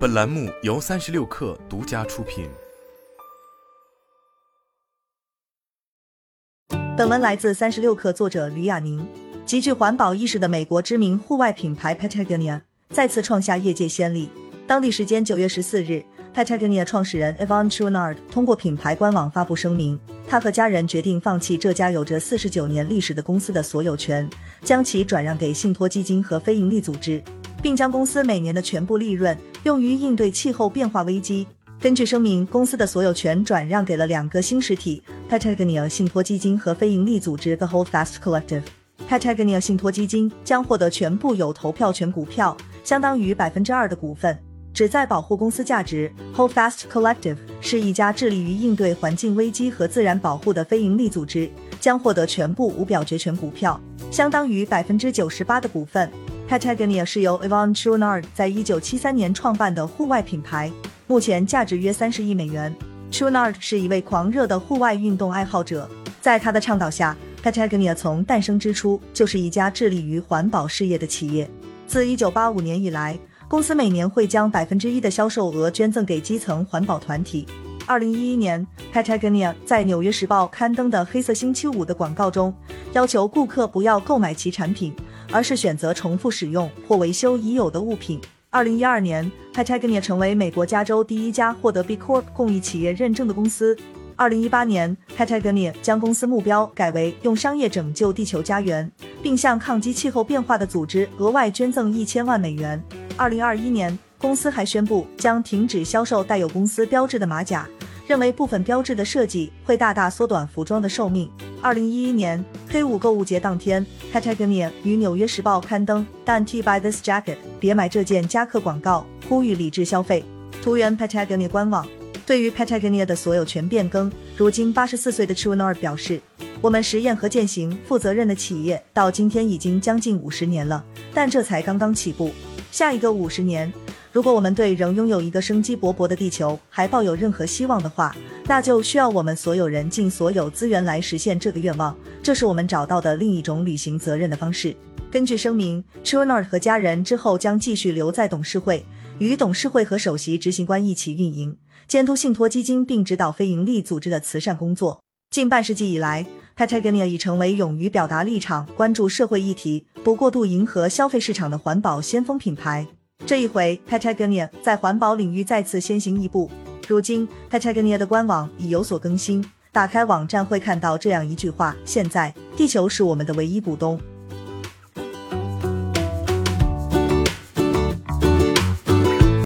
本栏目由三十六氪独家出品。本文来自三十六氪，作者吕亚宁。极具环保意识的美国知名户外品牌 Patagonia 再次创下业界先例。当地时间九月十四日，Patagonia 创始人 Evan Chouinard 通过品牌官网发布声明，他和家人决定放弃这家有着四十九年历史的公司的所有权，将其转让给信托基金和非营利组织，并将公司每年的全部利润。用于应对气候变化危机。根据声明，公司的所有权转让给了两个新实体：Patagonia 信托基金和非营利组织 The Whole Fast Collective。Patagonia 信托基金将获得全部有投票权股票，相当于百分之二的股份，旨在保护公司价值。Whole Fast Collective 是一家致力于应对环境危机和自然保护的非营利组织，将获得全部无表决权股票，相当于百分之九十八的股份。Patagonia 是由 Evan Chouinard 在一九七三年创办的户外品牌，目前价值约三十亿美元。Chouinard 是一位狂热的户外运动爱好者，在他的倡导下，Patagonia 从诞生之初就是一家致力于环保事业的企业。自一九八五年以来，公司每年会将百分之一的销售额捐赠给基层环保团体。二零一一年，Patagonia 在《纽约时报》刊登的“黑色星期五”的广告中，要求顾客不要购买其产品。而是选择重复使用或维修已有的物品。二零一二年，Patagonia 成为美国加州第一家获得 B Corp 公益企业认证的公司。二零一八年，Patagonia 将公司目标改为用商业拯救地球家园，并向抗击气候变化的组织额外捐赠一千万美元。二零二一年，公司还宣布将停止销售带有公司标志的马甲。认为部分标志的设计会大大缩短服装的寿命。二零一一年黑五购物节当天，Patagonia 与《纽约时报》刊登 “Don't buy this jacket”，别买这件夹克广告，呼吁理智消费。图源 Patagonia 官网。对于 Patagonia 的所有权变更，如今八十四岁的 Chouinard 表示：“我们实验和践行负责任的企业到今天已经将近五十年了，但这才刚刚起步。下一个五十年。”如果我们对仍拥有一个生机勃勃的地球还抱有任何希望的话，那就需要我们所有人尽所有资源来实现这个愿望。这是我们找到的另一种履行责任的方式。根据声明 c h u n a r 和家人之后将继续留在董事会，与董事会和首席执行官一起运营、监督信托基金，并指导非营利组织的慈善工作。近半世纪以来，Patagonia 已成为勇于表达立场、关注社会议题、不过度迎合消费市场的环保先锋品牌。这一回，Patagonia 在环保领域再次先行一步。如今，Patagonia 的官网已有所更新，打开网站会看到这样一句话：“现在，地球是我们的唯一股东。”